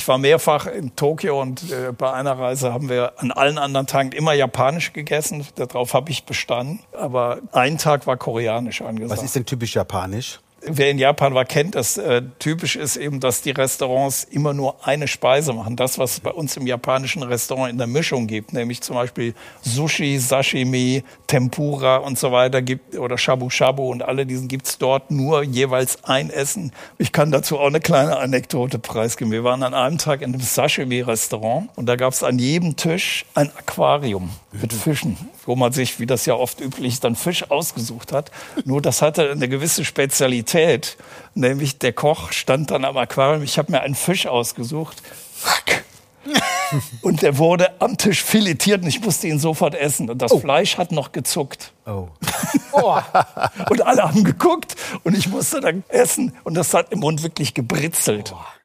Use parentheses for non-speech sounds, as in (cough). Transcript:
ich war mehrfach in Tokio und äh, bei einer Reise haben wir an allen anderen Tagen immer japanisch gegessen. Darauf habe ich bestanden. Aber ein Tag war koreanisch angesagt. Was ist denn typisch japanisch? Wer in Japan war, kennt, dass äh, typisch ist eben, dass die Restaurants immer nur eine Speise machen. Das, was es bei uns im japanischen Restaurant in der Mischung gibt, nämlich zum Beispiel Sushi, Sashimi, Tempura und so weiter gibt oder Shabu Shabu und alle diesen gibt's dort nur jeweils ein Essen. Ich kann dazu auch eine kleine Anekdote preisgeben. Wir waren an einem Tag in einem Sashimi-Restaurant und da gab's an jedem Tisch ein Aquarium mit Fischen, wo man sich, wie das ja oft üblich ist, dann Fisch ausgesucht hat. Nur das hatte eine gewisse Spezialität, nämlich der Koch stand dann am Aquarium, ich habe mir einen Fisch ausgesucht. (laughs) Und der wurde am Tisch filetiert und ich musste ihn sofort essen. Und das Oh. Fleisch hat noch gezuckt. Oh. (laughs) Und alle haben geguckt und ich musste dann essen. Und das hat im Mund wirklich gebritzelt.